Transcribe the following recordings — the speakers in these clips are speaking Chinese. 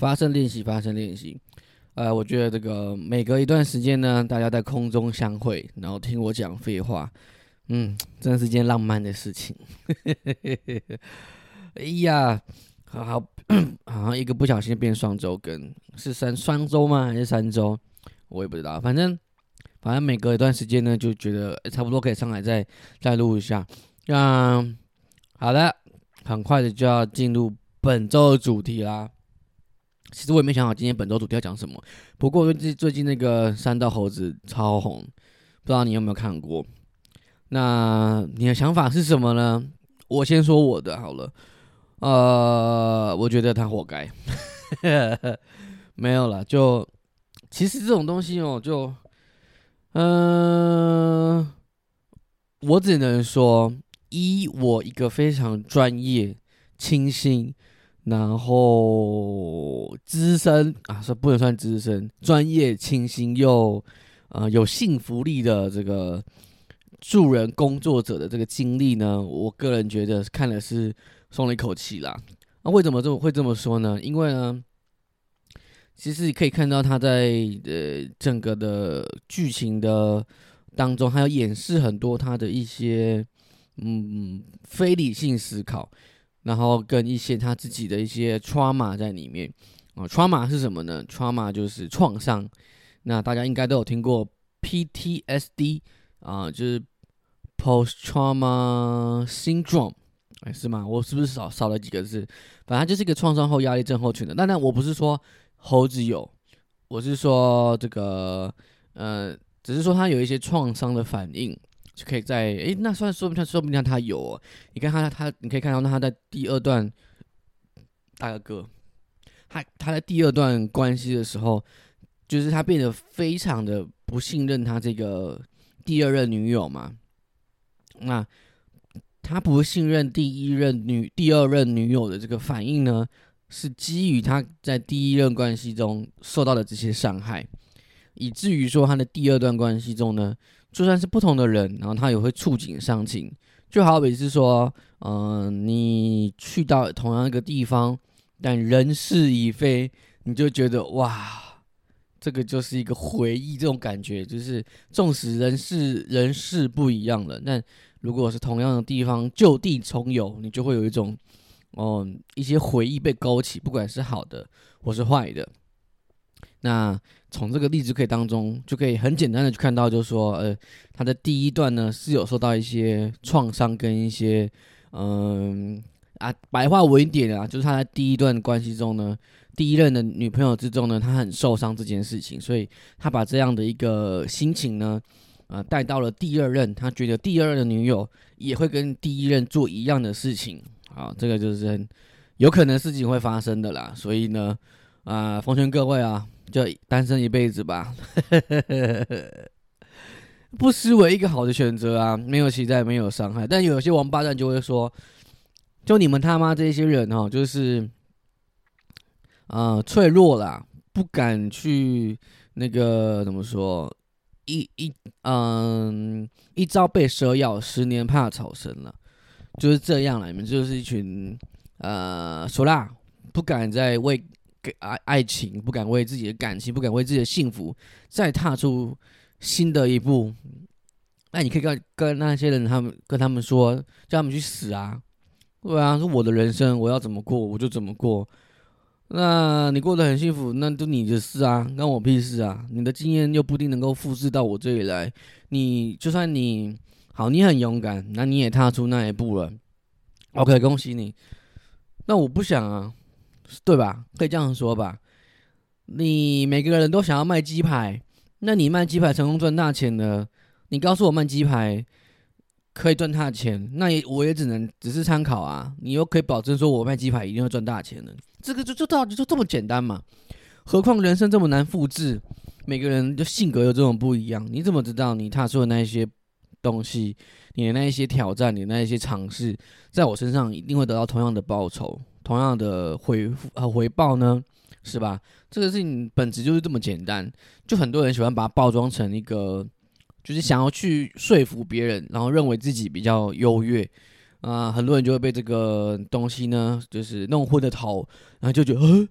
发声练习，发声练习。呃，我觉得这个每隔一段时间呢，大家在空中相会，然后听我讲废话，嗯，真的是件浪漫的事情。哎呀，好好，好像一个不小心变双周更，是三双周吗？还是三周？我也不知道。反正，反正每隔一段时间呢，就觉得差不多可以上来再再录一下。嗯，好的，很快的就要进入本周的主题啦。其实我也没想好今天本周主题要讲什么，不过最最近那个三道猴子超红，不知道你有没有看过？那你的想法是什么呢？我先说我的好了，呃，我觉得他活该，没有了。就其实这种东西哦，就嗯，我只能说，一我一个非常专业、清新。然后资深啊，说不能算资深，专业、清新又呃有幸福力的这个助人工作者的这个经历呢，我个人觉得看了是松了一口气啦。那为什么这么会这么说呢？因为呢，其实你可以看到他在呃整个的剧情的当中，还要演示很多他的一些嗯非理性思考。然后跟一些他自己的一些 trauma 在里面啊，trauma 是什么呢？trauma 就是创伤。那大家应该都有听过 PTSD 啊，就是 post trauma syndrome，哎，是吗？我是不是少少了几个字？反正就是一个创伤后压力症候群的。当然，我不是说猴子有，我是说这个呃，只是说他有一些创伤的反应。就可以在诶，那算说不定，说不定他有。哦你看他，他你可以看到，那他在第二段大哥，他他在第二段关系的时候，就是他变得非常的不信任他这个第二任女友嘛。那他不信任第一任女、第二任女友的这个反应呢，是基于他在第一任关系中受到的这些伤害，以至于说他的第二段关系中呢。就算是不同的人，然后他也会触景伤情，就好比是说，嗯，你去到同样一个地方，但人事已非，你就觉得哇，这个就是一个回忆，这种感觉就是，纵使人事人事不一样了，但如果是同样的地方就地重游，你就会有一种，哦，一些回忆被勾起，不管是好的或是坏的。那从这个例子可以当中，就可以很简单的去看到，就是说，呃，他的第一段呢是有受到一些创伤跟一些，嗯啊，白话文一点啊，就是他在第一段关系中呢，第一任的女朋友之中呢，他很受伤这件事情，所以他把这样的一个心情呢，呃，带到了第二任，他觉得第二任女友也会跟第一任做一样的事情，啊，这个就是很有可能事情会发生的啦，所以呢，啊，奉劝各位啊。就单身一辈子吧，不失为一个好的选择啊！没有期待，没有伤害。但有些王八蛋就会说：“就你们他妈这些人哦，就是，呃，脆弱啦，不敢去那个怎么说？一一嗯，一朝被蛇咬，十年怕草绳了，就是这样了。你们就是一群呃，说啦，不敢再为。”给爱爱情不敢为自己的感情，不敢为自己的幸福再踏出新的一步。那你可以跟跟那些人，他们跟他们说，叫他们去死啊！对啊，是我的人生，我要怎么过我就怎么过。那你过得很幸福，那都你的事啊，关我屁事啊！你的经验又不一定能够复制到我这里来。你就算你好，你很勇敢，那你也踏出那一步了。OK，恭喜你。那我不想啊。对吧？可以这样说吧。你每个人都想要卖鸡排，那你卖鸡排成功赚大钱了，你告诉我卖鸡排可以赚大钱，那也我也只能只是参考啊。你又可以保证说我卖鸡排一定会赚大钱的，这个就就道理就这么简单嘛。何况人生这么难复制，每个人的性格又这种不一样，你怎么知道你踏出的那一些东西，你的那一些挑战，你那一些尝试，在我身上一定会得到同样的报酬？同样的回复和回报呢，是吧？这个事情本质就是这么简单。就很多人喜欢把它包装成一个，就是想要去说服别人，然后认为自己比较优越啊。很多人就会被这个东西呢，就是弄昏了头，然后就觉得，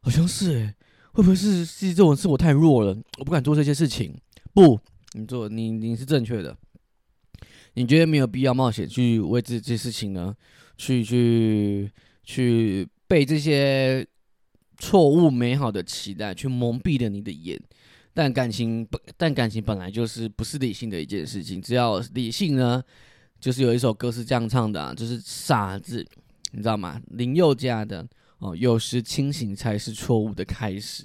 好像是诶，会不会是是这种是我太弱了，我不敢做这些事情？不，你做你你是正确的。你觉得没有必要冒险去为这这事情呢？去去去被这些错误美好的期待去蒙蔽了你的眼。但感情本但感情本来就是不是理性的一件事情。只要理性呢，就是有一首歌是这样唱的，就是傻子，你知道吗？林宥嘉的哦，有时清醒才是错误的开始。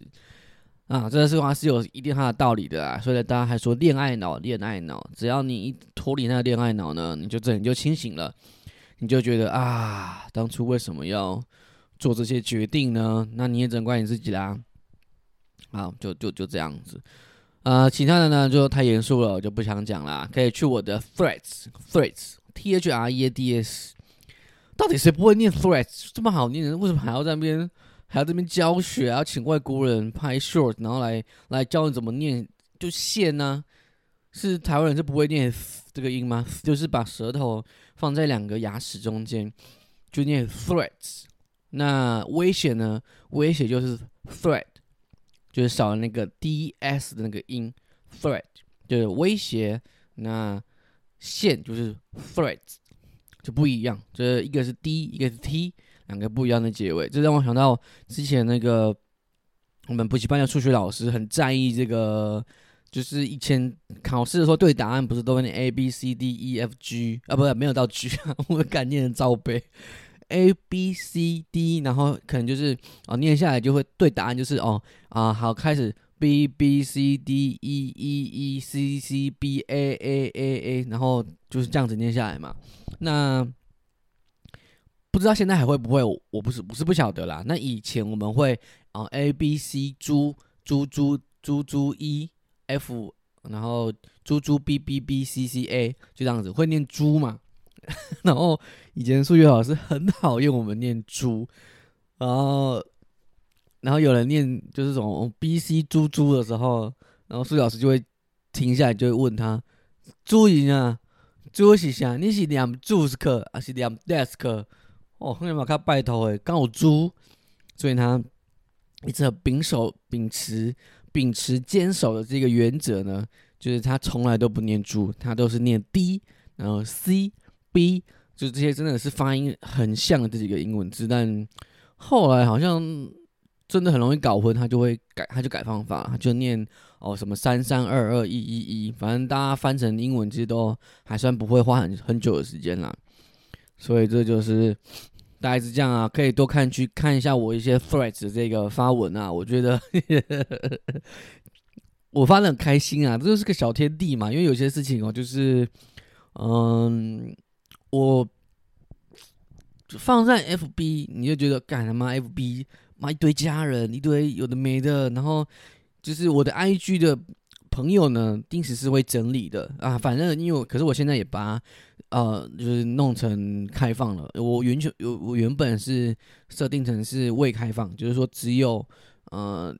啊，这句话是有一定它的道理的啊，所以大家还说恋爱脑，恋爱脑，只要你一脱离那个恋爱脑呢，你就整就清醒了，你就觉得啊，当初为什么要做这些决定呢？那你也只能怪你自己啦。好，就就就这样子，呃，其他的呢就太严肃了，我就不想讲了，可以去我的 threads，threads，t h r e a d s，到底谁不会念 threads 这么好念的？为什么还要在那边？还要这边教学，要请外国人拍 short，然后来来教你怎么念，就线呢？是台湾人是不会念这个音吗？就是把舌头放在两个牙齿中间，就念 threats。那威胁呢？威胁就是 threat，就是少了那个 d s 的那个音，threat 就是威胁。那线就是 threats，就不一样，这一个是 d，一个是 t。两个不一样的结尾，这让我想到之前那个我们补习班的数学老师很在意这个，就是以前考试的时候对答案不是都会念 A B C D E F G 啊，不是没有到 G，啊 我们敢念的照背 A B C D，然后可能就是哦念下来就会对答案就是哦啊好开始 B B C D E E E C C B A A A A，然后就是这样子念下来嘛，那。不知道现在还会不会？我不是不是不晓得啦。那以前我们会啊，A B C 猪猪猪猪猪 E F，然后猪猪 B B B C C A，就这样子会念猪嘛。然后以前数学老师很讨厌我们念猪，然后然后有人念就是这种 B C 猪猪的时候，然后数学老师就会停下来，就会问他：猪赢啊，猪是啥？你是念 desk 还是念 desk？哦，后面把他拜托诶，刚好猪，所以他一直秉守、秉持、秉持、坚守的这个原则呢，就是他从来都不念猪，他都是念 D，然后 C、B，就这些真的是发音很像的这几个英文字，但后来好像真的很容易搞混，他就会改，他就改方法，他就念哦什么三三二二一一一，反正大家翻成英文其实都还算不会花很很久的时间啦。所以这就是大概是这样啊，可以多看去看一下我一些 threads 这个发文啊，我觉得 我发的很开心啊，这就是个小天地嘛。因为有些事情哦，就是嗯，我放在 FB，你就觉得干他妈 FB 妈一堆家人，一堆有的没的，然后就是我的 IG 的朋友呢，定时是会整理的啊，反正因为可是我现在也把。呃，就是弄成开放了。我原全我我原本是设定成是未开放，就是说只有呃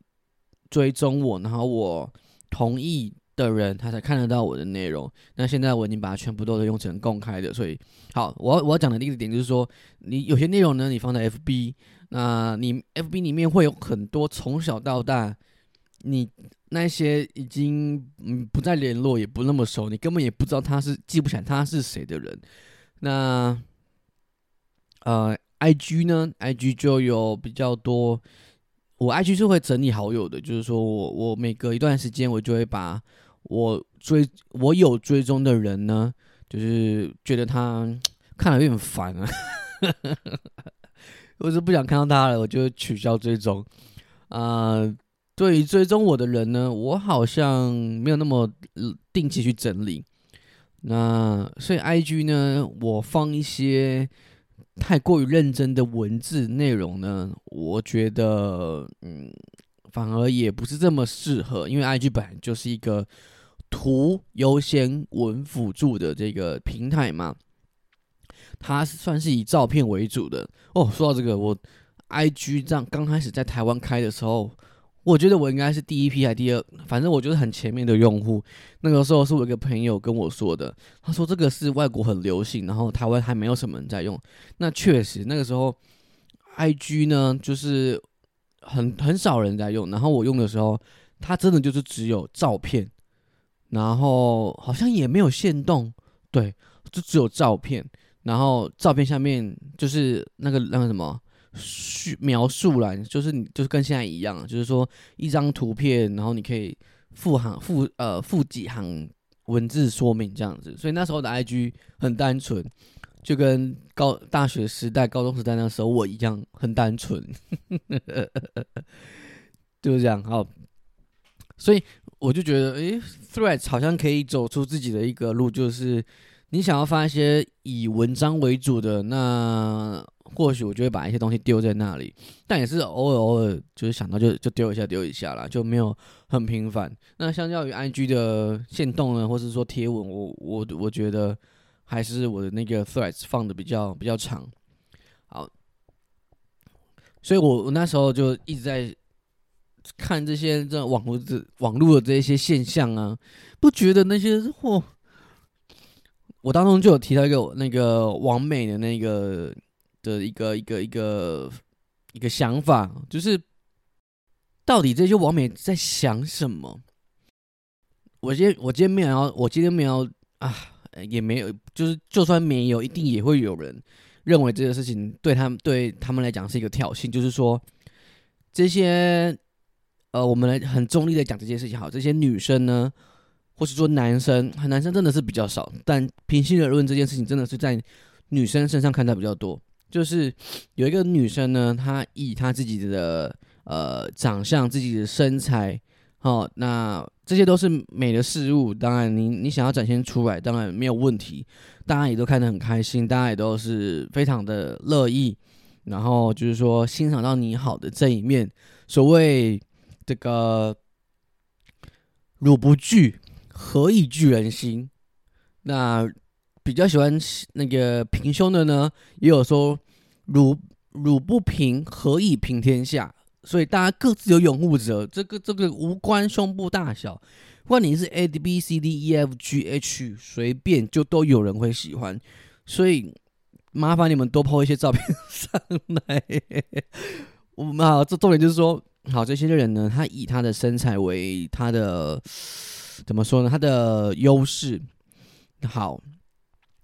追踪我，然后我同意的人，他才看得到我的内容。那现在我已经把它全部都用成公开的，所以好，我我要讲的第一个点就是说，你有些内容呢，你放在 FB，那你 FB 里面会有很多从小到大你。那些已经嗯不再联络，也不那么熟，你根本也不知道他是记不起来他是谁的人。那呃，I G 呢？I G 就有比较多，我 I G 是会整理好友的，就是说我我每隔一段时间，我就会把我追我有追踪的人呢，就是觉得他看了有点烦啊，我是不想看到他了，我就取消追踪啊。对于追踪我的人呢，我好像没有那么定期去整理。那所以 I G 呢，我放一些太过于认真的文字内容呢，我觉得嗯，反而也不是这么适合，因为 I G 本来就是一个图优先文辅助的这个平台嘛，它算是以照片为主的。哦，说到这个，我 I G 这样刚开始在台湾开的时候。我觉得我应该是第一批还第二，反正我就是很前面的用户。那个时候是我一个朋友跟我说的，他说这个是外国很流行，然后台湾还没有什么人在用。那确实那个时候，I G 呢就是很很少人在用，然后我用的时候，它真的就是只有照片，然后好像也没有限动，对，就只有照片，然后照片下面就是那个那个什么叙描述栏，就是你就是跟现在一样，就是说一张图片，然后你可以附行附呃附几行文字说明这样子，所以那时候的 IG 很单纯。就跟高大学时代、高中时代那时候我一样，很单纯，就是这样。好，所以我就觉得，诶 t h r e a d s 好像可以走出自己的一个路，就是你想要发一些以文章为主的，那或许我就会把一些东西丢在那里，但也是偶尔偶尔就是想到就就丢一下丢一下啦，就没有很频繁。那相较于 IG 的限动呢，或是说贴文，我我我觉得。还是我的那个 threads 放的比较比较长，好，所以我我那时候就一直在看这些这网络的网络的这些现象啊，不觉得那些嚯，我当中就有提到一个那个王美的那个的一个一个一个一个想法，就是到底这些王美在想什么？我今天我今天没有，我今天没有啊。也没有，就是就算没有，一定也会有人认为这个事情对他们对他们来讲是一个挑衅。就是说，这些呃，我们来很中立的讲这件事情，好，这些女生呢，或是说男生，男生真的是比较少，但平心而论，这件事情真的是在女生身上看到比较多。就是有一个女生呢，她以她自己的呃长相、自己的身材。哦，那这些都是美的事物，当然你你想要展现出来，当然没有问题，大家也都看得很开心，大家也都是非常的乐意，然后就是说欣赏到你好的这一面。所谓这个汝不惧，何以聚人心？那比较喜欢那个平胸的呢，也有说乳乳不平，何以平天下？所以大家各自有拥护者，这个这个无关胸部大小，不管你是 A B C D E F G H，随便就都有人会喜欢。所以麻烦你们多抛一些照片上来。我们好，这重点就是说，好这些人呢，他以他的身材为他的怎么说呢？他的优势好。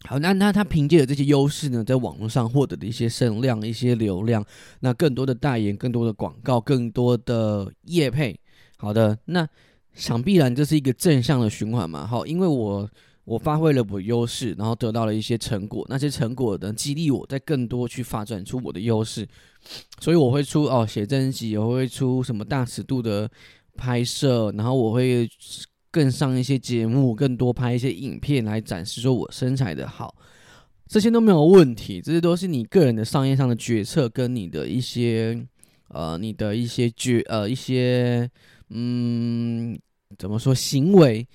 好，那那他凭借着这些优势呢，在网络上获得的一些声量、一些流量，那更多的代言、更多的广告、更多的业配。好的，那想必然这是一个正向的循环嘛。好，因为我我发挥了我优势，然后得到了一些成果，那些成果能，激励我在更多去发展出我的优势，所以我会出哦写真集，我会出什么大尺度的拍摄，然后我会。更上一些节目，更多拍一些影片来展示说我身材的好，这些都没有问题，这些都是你个人的商业上的决策，跟你的一些呃，你的一些决呃一些嗯，怎么说行为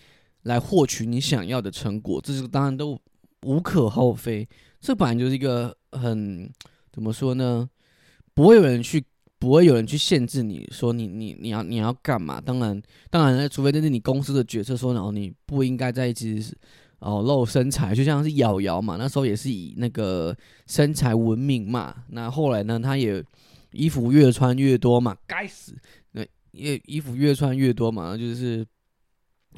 来获取你想要的成果，这是当然都无可厚非，这本来就是一个很怎么说呢，不会有人去。不会有人去限制你说你你你要你要干嘛？当然当然，除非就是你公司的决策说，然后你不应该在一起哦露身材，就像是瑶瑶嘛，那时候也是以那个身材闻名嘛。那后来呢，他也衣服越穿越多嘛，该死，那越衣服越穿越多嘛，就是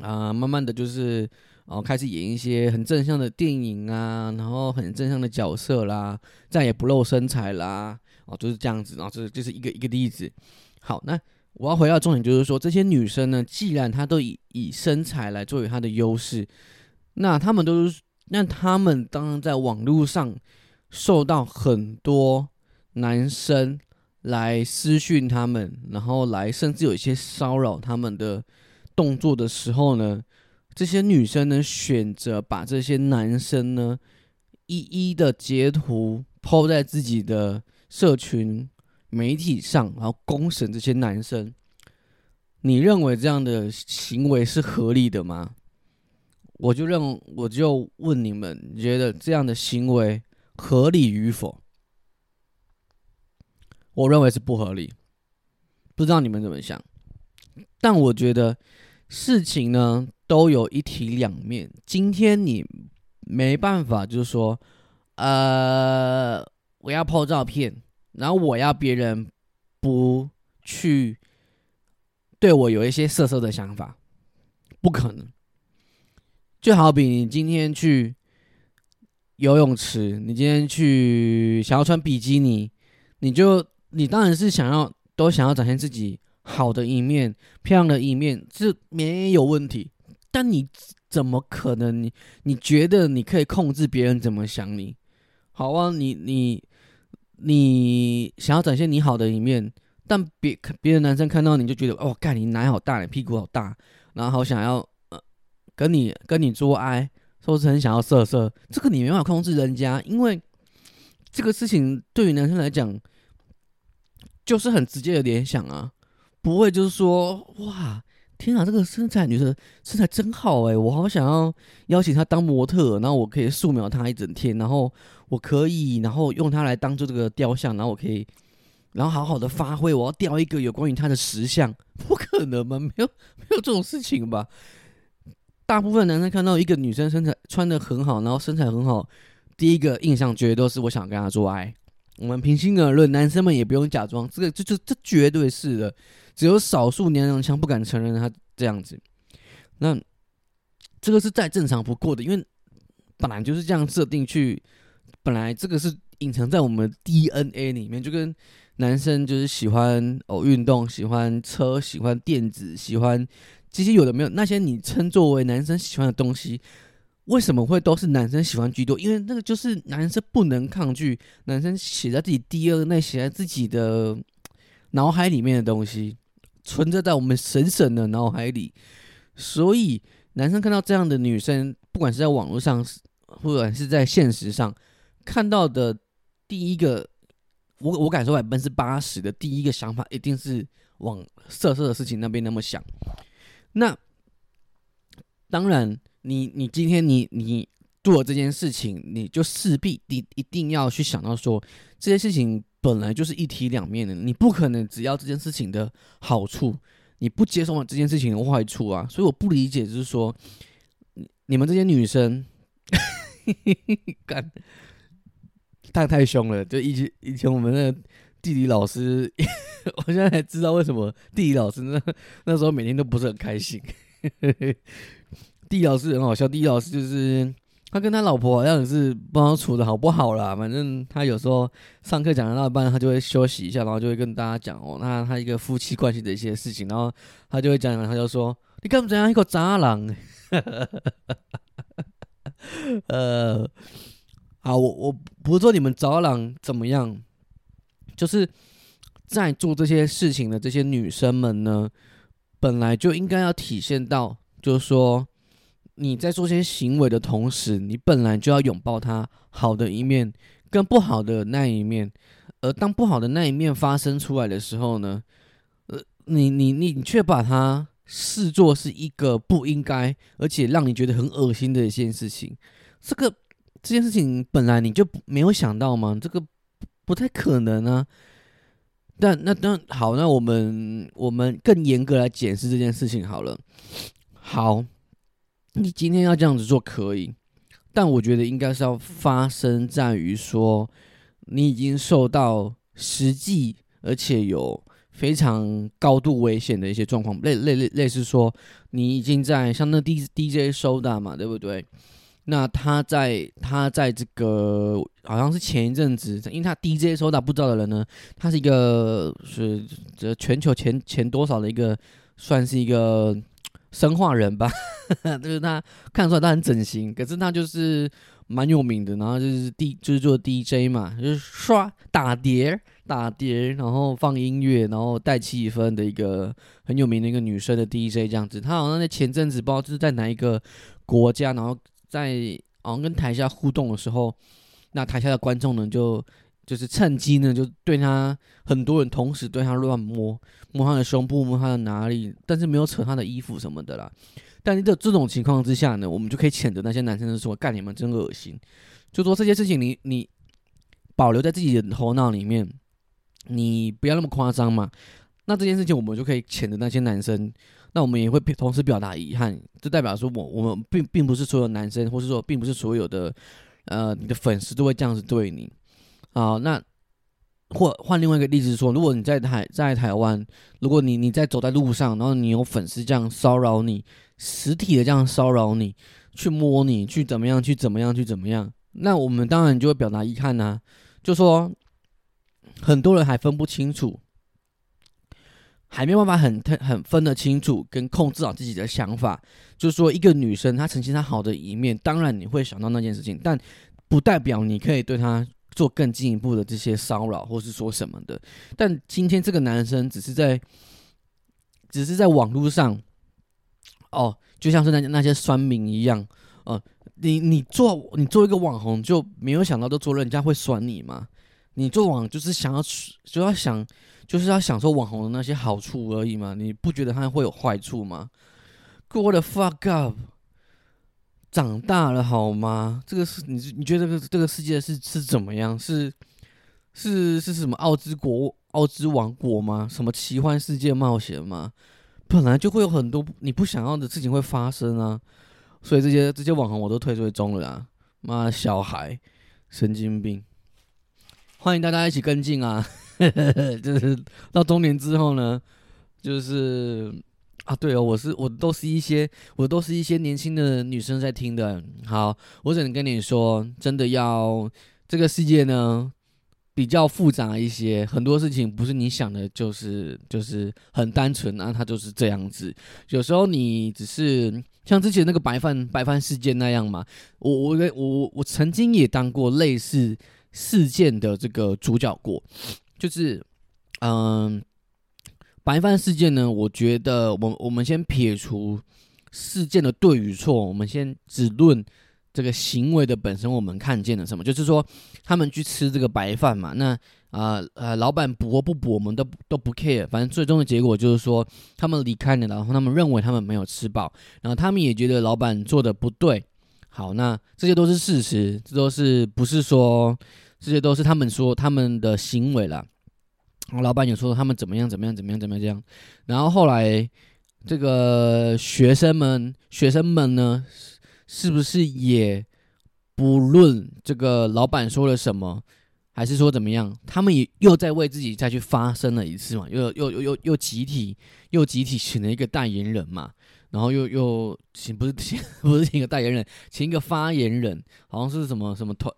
啊，慢慢的就是哦开始演一些很正向的电影啊，然后很正向的角色啦，再也不露身材啦。哦，就是这样子，然后这这是一个一个例子。好，那我要回到重点，就是说这些女生呢，既然她都以以身材来作为她的优势，那她们都是，那她们当然在网络上受到很多男生来私讯他们，然后来甚至有一些骚扰他们的动作的时候呢，这些女生呢选择把这些男生呢一一的截图抛在自己的。社群媒体上，然后公审这些男生，你认为这样的行为是合理的吗？我就认，我就问你们，觉得这样的行为合理与否？我认为是不合理，不知道你们怎么想？但我觉得事情呢都有一体两面。今天你没办法，就是说，呃。我要抛照片，然后我要别人不去对我有一些色色的想法，不可能。就好比你今天去游泳池，你今天去想要穿比基尼，你就你当然是想要都想要展现自己好的一面、漂亮的一面，这没有问题。但你怎么可能？你你觉得你可以控制别人怎么想你？好啊，你你你想要展现你好的一面，但别别的男生看到你就觉得哦，干你奶好大，你屁股好大，然后好想要呃跟你跟你做爱，说是很想要色色，这个你没办法控制人家，因为这个事情对于男生来讲就是很直接的联想啊，不会就是说哇。天啊，这个身材女生身材真好哎！我好想要邀请她当模特，然后我可以素描她一整天，然后我可以，然后用她来当做这个雕像，然后我可以，然后好好的发挥。我要雕一个有关于她的石像，不可能吗？没有没有这种事情吧？大部分男生看到一个女生身材穿的很好，然后身材很好，第一个印象绝对都是我想跟她做爱。我们平心而论，男生们也不用假装，这个这这这绝对是的。只有少数娘娘腔不敢承认他这样子，那这个是再正常不过的，因为本来就是这样设定去，本来这个是隐藏在我们 DNA 里面，就跟男生就是喜欢哦运动，喜欢车，喜欢电子，喜欢这些有的没有那些你称作为男生喜欢的东西，为什么会都是男生喜欢居多？因为那个就是男生不能抗拒，男生写在自己 DNA 写在自己的脑海里面的东西。存在在我们神神的脑海里，所以男生看到这样的女生，不管是在网络上，或者是在现实上看到的，第一个，我我敢说百分之八十的第一个想法，一定是往色色的事情那边那么想。那当然，你你今天你你做这件事情，你就势必你一定要去想到说这些事情。本来就是一体两面的，你不可能只要这件事情的好处，你不接受这件事情的坏处啊！所以我不理解，就是说，你们这些女生，干太太凶了。就以前以前我们那地理老师，我现在才知道为什么地理老师那那时候每天都不是很开心。地理老师很好笑，地理老师就是。他跟他老婆好像是不知道处的好不好啦，反正他有时候上课讲到一半，他就会休息一下，然后就会跟大家讲哦，那他一个夫妻关系的一些事情，然后他就会讲，他就说：“你干嘛这样一个渣男？”呃，好，我我不是说你们渣男怎么样，就是在做这些事情的这些女生们呢，本来就应该要体现到，就是说。你在做些行为的同时，你本来就要拥抱他好的一面跟不好的那一面，而当不好的那一面发生出来的时候呢，呃，你你你却把它视作是一个不应该，而且让你觉得很恶心的一件事情。这个这件事情本来你就没有想到吗？这个不太可能啊。但那那好，那我们我们更严格来检视这件事情好了。好。你今天要这样子做可以，但我觉得应该是要发生在于说，你已经受到实际而且有非常高度危险的一些状况，类类类类似说，你已经在像那 D D J 收的嘛，对不对？那他在他在这个好像是前一阵子，因为他 D J 收到不知道的人呢，他是一个是这全球前前多少的一个，算是一个。生化人吧，就是他看出来他很整形，可是他就是蛮有名的，然后就是 D 就是做 DJ 嘛，就是刷打碟打碟，然后放音乐，然后带气氛的一个很有名的一个女生的 DJ 这样子。他好像在前阵子不知道就是在哪一个国家，然后在好像跟台下互动的时候，那台下的观众呢就。就是趁机呢，就对他很多人同时对他乱摸摸他的胸部，摸他的哪里，但是没有扯他的衣服什么的啦。但是这这种情况之下呢，我们就可以谴责那些男生说：“干你们真恶心！”就说这些事情，你你保留在自己的头脑里面，你不要那么夸张嘛。那这件事情我们就可以谴责那些男生。那我们也会同时表达遗憾，就代表说我我们并并不是所有男生，或是说并不是所有的呃你的粉丝都会这样子对你。好，那或换另外一个例子说，如果你在台在台湾，如果你你在走在路上，然后你有粉丝这样骚扰你，实体的这样骚扰你，去摸你，去怎么样，去怎么样，去怎么样，那我们当然就会表达遗憾呐，就说很多人还分不清楚，还没办法很很分得清楚跟控制好自己的想法，就是说一个女生她呈现她好的一面，当然你会想到那件事情，但不代表你可以对她。做更进一步的这些骚扰，或是说什么的，但今天这个男生只是在，只是在网络上，哦，就像是那那些酸民一样，呃，你你做你做一个网红，就没有想到都做人家会酸你吗？你做网就是想要就要想就是要享受网红的那些好处而已嘛，你不觉得他会有坏处吗？What the fuck up！长大了好吗？这个是你你觉得这个这个世界是是怎么样？是是是什么奥之国奥之王国吗？什么奇幻世界冒险吗？本来就会有很多你不想要的事情会发生啊！所以这些这些网红我都退追踪了啊！妈，小孩，神经病！欢迎大家一起跟进啊！就是到中年之后呢，就是。啊，对哦，我是我都是一些我都是一些年轻的女生在听的。好，我只能跟你说，真的要这个世界呢比较复杂一些，很多事情不是你想的，就是就是很单纯啊，它就是这样子。有时候你只是像之前那个白饭白饭事件那样嘛，我我我我曾经也当过类似事件的这个主角过，就是嗯。白饭事件呢？我觉得，我我们先撇除事件的对与错，我们先只论这个行为的本身。我们看见了什么？就是说，他们去吃这个白饭嘛。那啊呃，老板补或不补，我们都都不 care。反正最终的结果就是说，他们离开了，然后他们认为他们没有吃饱，然后他们也觉得老板做的不对。好，那这些都是事实，这都是不是说这些都是他们说他们的行为了。然后老板有说他们怎么样怎么样怎么样怎么样，然后后来这个学生们学生们呢，是不是也不论这个老板说了什么，还是说怎么样，他们也又在为自己再去发声了一次嘛？又又又又又集体又集体请了一个代言人嘛？然后又又请不是请不是请个代言人，请一个发言人，好像是什么什么团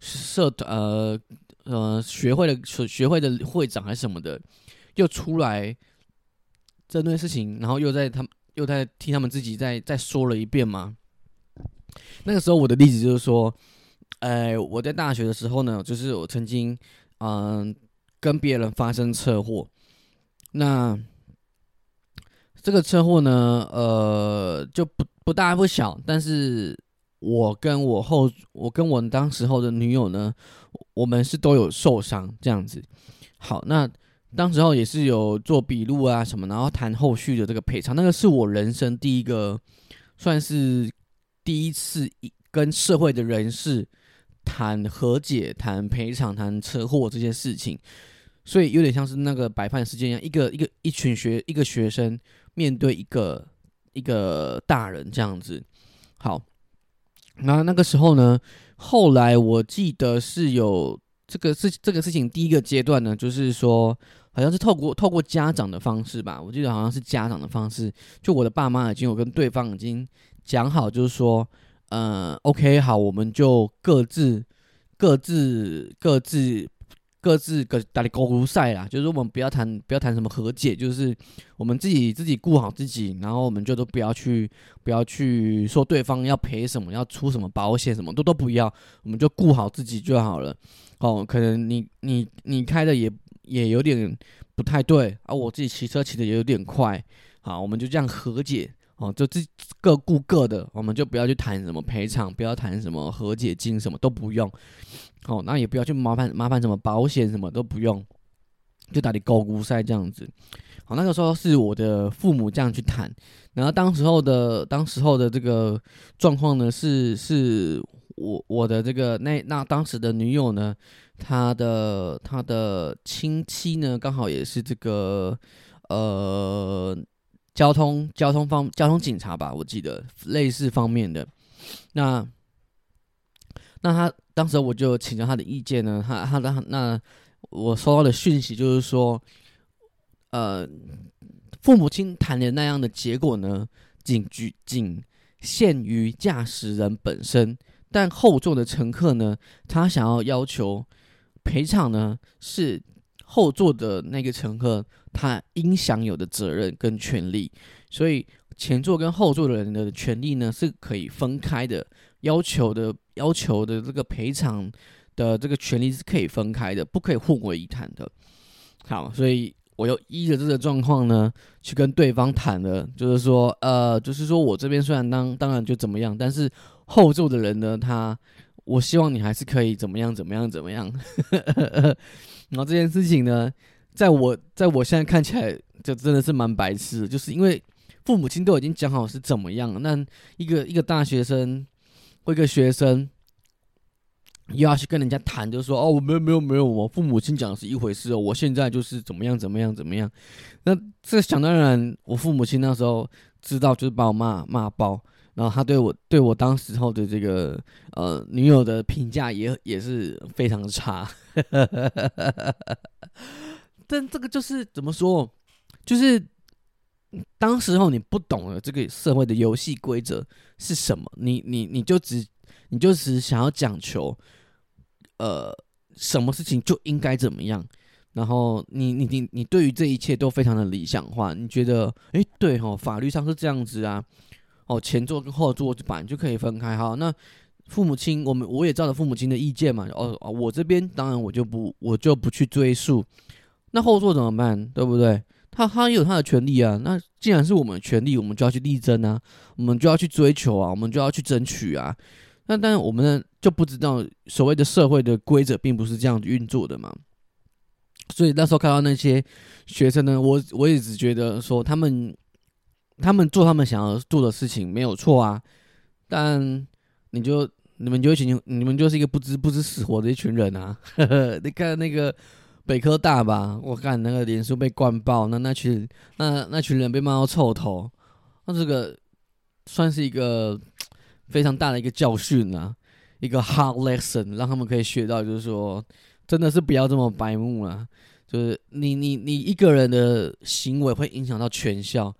社呃。呃，学会的学学会的会长还是什么的，又出来针对事情，然后又在他们又在替他们自己再再说了一遍嘛。那个时候我的例子就是说，呃，我在大学的时候呢，就是我曾经嗯跟别人发生车祸，那这个车祸呢，呃，就不不大不小，但是。我跟我后，我跟我当时候的女友呢，我们是都有受伤这样子。好，那当时候也是有做笔录啊什么，然后谈后续的这个赔偿。那个是我人生第一个，算是第一次跟社会的人士谈和解、谈赔偿、谈车祸这件事情。所以有点像是那个白饭事件一样，一个一个一群学一个学生面对一个一个大人这样子。好。那那个时候呢，后来我记得是有这个事这个事情，第一个阶段呢，就是说好像是透过透过家长的方式吧，我记得好像是家长的方式，就我的爸妈已经有跟对方已经讲好，就是说，呃，OK，好，我们就各自各自各自。各自各打理狗如赛啦，就是我们不要谈不要谈什么和解，就是我们自己自己顾好自己，然后我们就都不要去不要去说对方要赔什么，要出什么保险什么都都不要，我们就顾好自己就好了。哦，可能你你你开的也也有点不太对啊，我自己骑车骑的也有点快，好，我们就这样和解。哦，就自各顾各的，我们就不要去谈什么赔偿，不要谈什么和解金，什么都不用。哦，那也不要去麻烦麻烦什么保险，什么都不用，就打理高估赛这样子。好，那个时候是我的父母这样去谈，然后当时候的当时候的这个状况呢，是是我我的这个那那当时的女友呢，她的她的亲戚呢，刚好也是这个呃。交通交通方交通警察吧，我记得类似方面的。那那他当时我就请教他的意见呢，他他的那我收到的讯息就是说，呃，父母亲谈的那样的结果呢，仅局仅限于驾驶人本身，但后座的乘客呢，他想要要求赔偿呢，是后座的那个乘客他应享有的责任跟权利，所以前座跟后座的人的权利呢是可以分开的，要求的要求的这个赔偿。的这个权利是可以分开的，不可以混为一谈的。好，所以我又依着这个状况呢，去跟对方谈了，就是说，呃，就是说我这边虽然当当然就怎么样，但是后座的人呢，他我希望你还是可以怎么样怎么样怎么样。然后这件事情呢，在我在我现在看起来，就真的是蛮白痴，就是因为父母亲都已经讲好是怎么样，那一个一个大学生或一个学生。又要去跟人家谈，就说哦，我没有没有没有，我父母亲讲的是一回事哦，我现在就是怎么样怎么样怎么样。那这想当然，我父母亲那时候知道，就是把我骂骂爆，然后他对我对我当时候的这个呃女友的评价也也是非常差。但这个就是怎么说，就是当时候你不懂了这个社会的游戏规则是什么，你你你就只你就只想要讲求。呃，什么事情就应该怎么样？然后你你你你对于这一切都非常的理想化，你觉得哎对哦，法律上是这样子啊，哦前座跟后座本来就可以分开哈。那父母亲，我们我也照着父母亲的意见嘛，哦哦，我这边当然我就不我就不去追溯。那后座怎么办？对不对？他他也有他的权利啊。那既然是我们的权利，我们就要去力争啊，我们就要去追求啊，我们就要去争取啊。那但是我们呢就不知道所谓的社会的规则并不是这样运作的嘛，所以那时候看到那些学生呢，我我也只觉得说他们他们做他们想要做的事情没有错啊，但你就你们就一群你们就是一个不知不知死活的一群人啊！你看那个北科大吧，我看那个脸书被灌爆，那那群那那群人被骂到臭头，那这个算是一个。非常大的一个教训啊，一个 hard lesson，让他们可以学到，就是说，真的是不要这么白目了。就是你你你一个人的行为会影响到全校，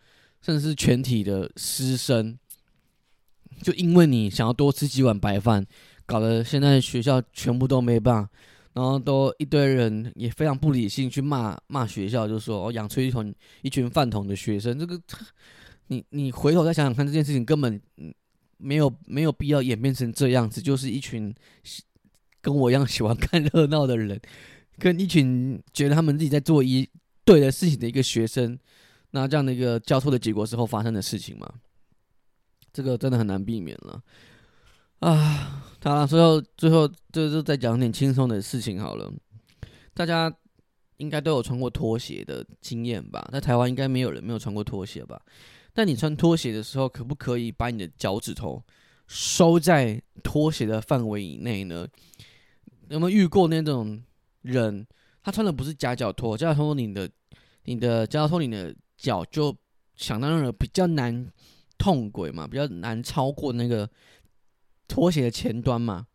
甚至是全体的师生。就因为你想要多吃几碗白饭，搞得现在学校全部都没办法，然后都一堆人也非常不理性去骂骂学校，就说哦养出一群一群饭桶的学生。这个，你你回头再想想看，这件事情根本。没有没有必要演变成这样子，就是一群跟我一样喜欢看热闹的人，跟一群觉得他们自己在做一对的事情的一个学生，那这样的一个交错的结果之后发生的事情嘛，这个真的很难避免了啊！好最后最后就是再讲点轻松的事情好了，大家应该都有穿过拖鞋的经验吧？在台湾应该没有人没有穿过拖鞋吧？但你穿拖鞋的时候，可不可以把你的脚趾头收在拖鞋的范围以内呢？有没有遇过那种人，他穿的不是夹脚拖，夹脚拖你的你的夹脚拖你的脚就想当然比较难痛轨嘛，比较难超过那个拖鞋的前端嘛。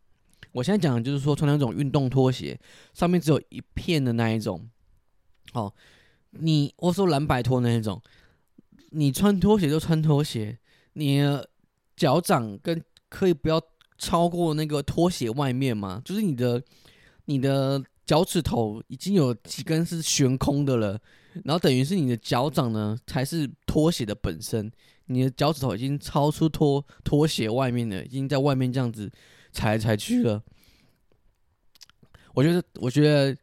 我现在讲的就是说穿那种运动拖鞋，上面只有一片的那一种。哦，你我说蓝白拖那一种。你穿拖鞋就穿拖鞋，你的脚掌跟可以不要超过那个拖鞋外面吗？就是你的你的脚趾头已经有几根是悬空的了，然后等于是你的脚掌呢才是拖鞋的本身，你的脚趾头已经超出拖拖鞋外面了，已经在外面这样子踩来踩去了。我觉得，我觉得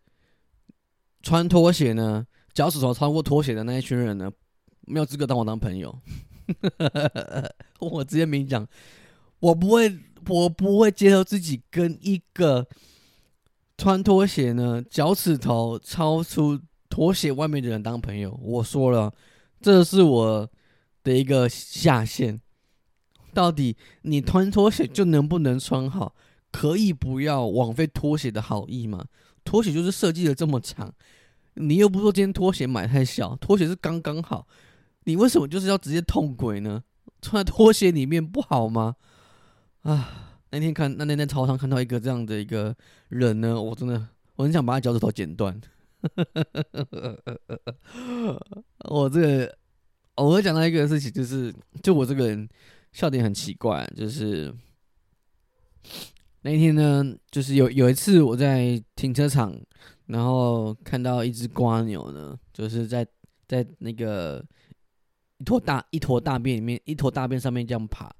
穿拖鞋呢，脚趾头超过拖鞋的那一群人呢。没有资格当我当朋友，我直接明讲，我不会，我不会接受自己跟一个穿拖鞋呢，脚趾头超出拖鞋外面的人当朋友。我说了，这是我的一个下限。到底你穿拖鞋就能不能穿好？可以不要枉费拖鞋的好意吗？拖鞋就是设计的这么长，你又不说今天拖鞋买太小，拖鞋是刚刚好。你为什么就是要直接痛鬼呢？穿在拖鞋里面不好吗？啊，那天看那那天操场看到一个这样的一个人呢，我真的我很想把他脚趾头剪断。我这个，我会讲到一个事情，就是就我这个人笑点很奇怪，就是那天呢，就是有有一次我在停车场，然后看到一只瓜牛呢，就是在在那个一坨大一坨大便里面，一坨大便上面这样爬，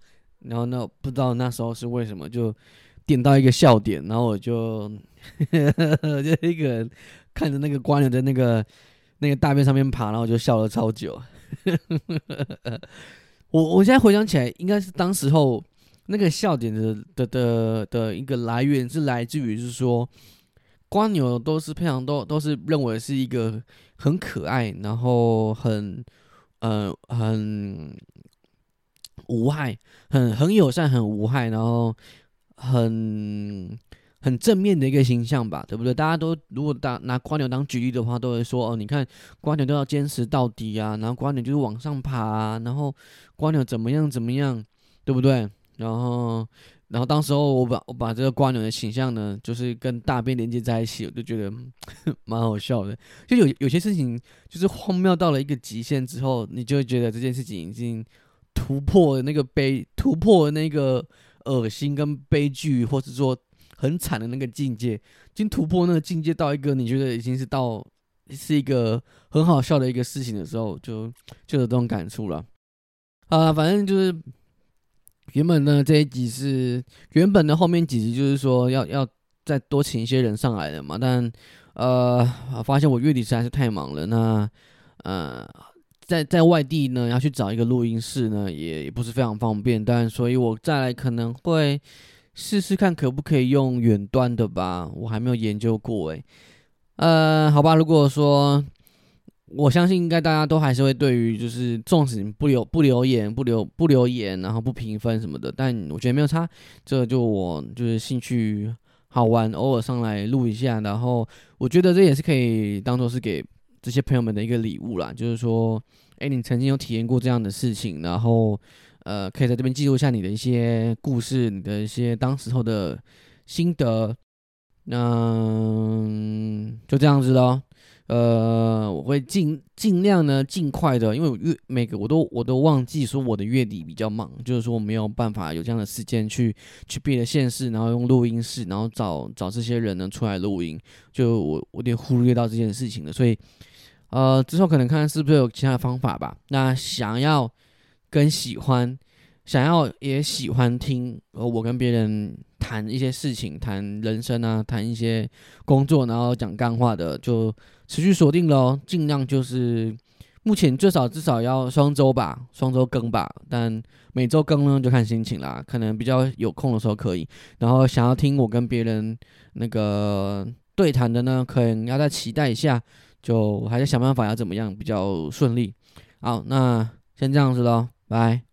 然后呢，不知道那时候是为什么就点到一个笑点，然后我就 就一个人。看着那个瓜牛在那个那个大便上面爬，然后就笑了超久。我我现在回想起来，应该是当时候那个笑点的的的的一个来源是来自于，是说瓜牛都是非常都都是认为是一个很可爱，然后很呃很无害，很很友善，很无害，然后很。很正面的一个形象吧，对不对？大家都如果当拿瓜牛当举例的话，都会说哦，你看瓜牛都要坚持到底啊，然后瓜牛就是往上爬啊，然后瓜牛怎么样怎么样，对不对？然后，然后当时候我把我把这个瓜牛的形象呢，就是跟大便连接在一起，我就觉得 蛮好笑的。就有有些事情就是荒谬到了一个极限之后，你就会觉得这件事情已经突破了那个悲，突破了那个恶心跟悲剧，或者说。很惨的那个境界，已经突破那个境界到一个你觉得已经是到是一个很好笑的一个事情的时候，就就有这种感触了。啊，反正就是原本呢这一集是原本的后面几集就是说要要再多请一些人上来的嘛，但呃发现我月底实在是太忙了，那呃在在外地呢要去找一个录音室呢也也不是非常方便，但所以我再来可能会。试试看可不可以用远端的吧，我还没有研究过诶。呃，好吧，如果说我相信应该大家都还是会对于就是纵使不留不留言不留不留言，然后不评分什么的，但我觉得没有差，这就我就是兴趣好玩，偶尔上来录一下，然后我觉得这也是可以当做是给这些朋友们的一个礼物啦，就是说，哎，你曾经有体验过这样的事情，然后。呃，可以在这边记录一下你的一些故事，你的一些当时候的心得，嗯，就这样子咯。呃，我会尽尽量呢，尽快的，因为月每个我都我都忘记说我的月底比较忙，就是说我没有办法有这样的时间去去别的县市，然后用录音室，然后找找这些人呢出来录音，就我我有点忽略到这件事情了，所以呃，之后可能看看是不是有其他的方法吧。那想要。跟喜欢，想要也喜欢听，呃，我跟别人谈一些事情，谈人生啊，谈一些工作，然后讲干话的，就持续锁定喽。尽量就是目前最少至少要双周吧，双周更吧。但每周更呢，就看心情啦。可能比较有空的时候可以。然后想要听我跟别人那个对谈的呢，可能要再期待一下。就还在想办法要怎么样比较顺利。好，那先这样子喽。拜。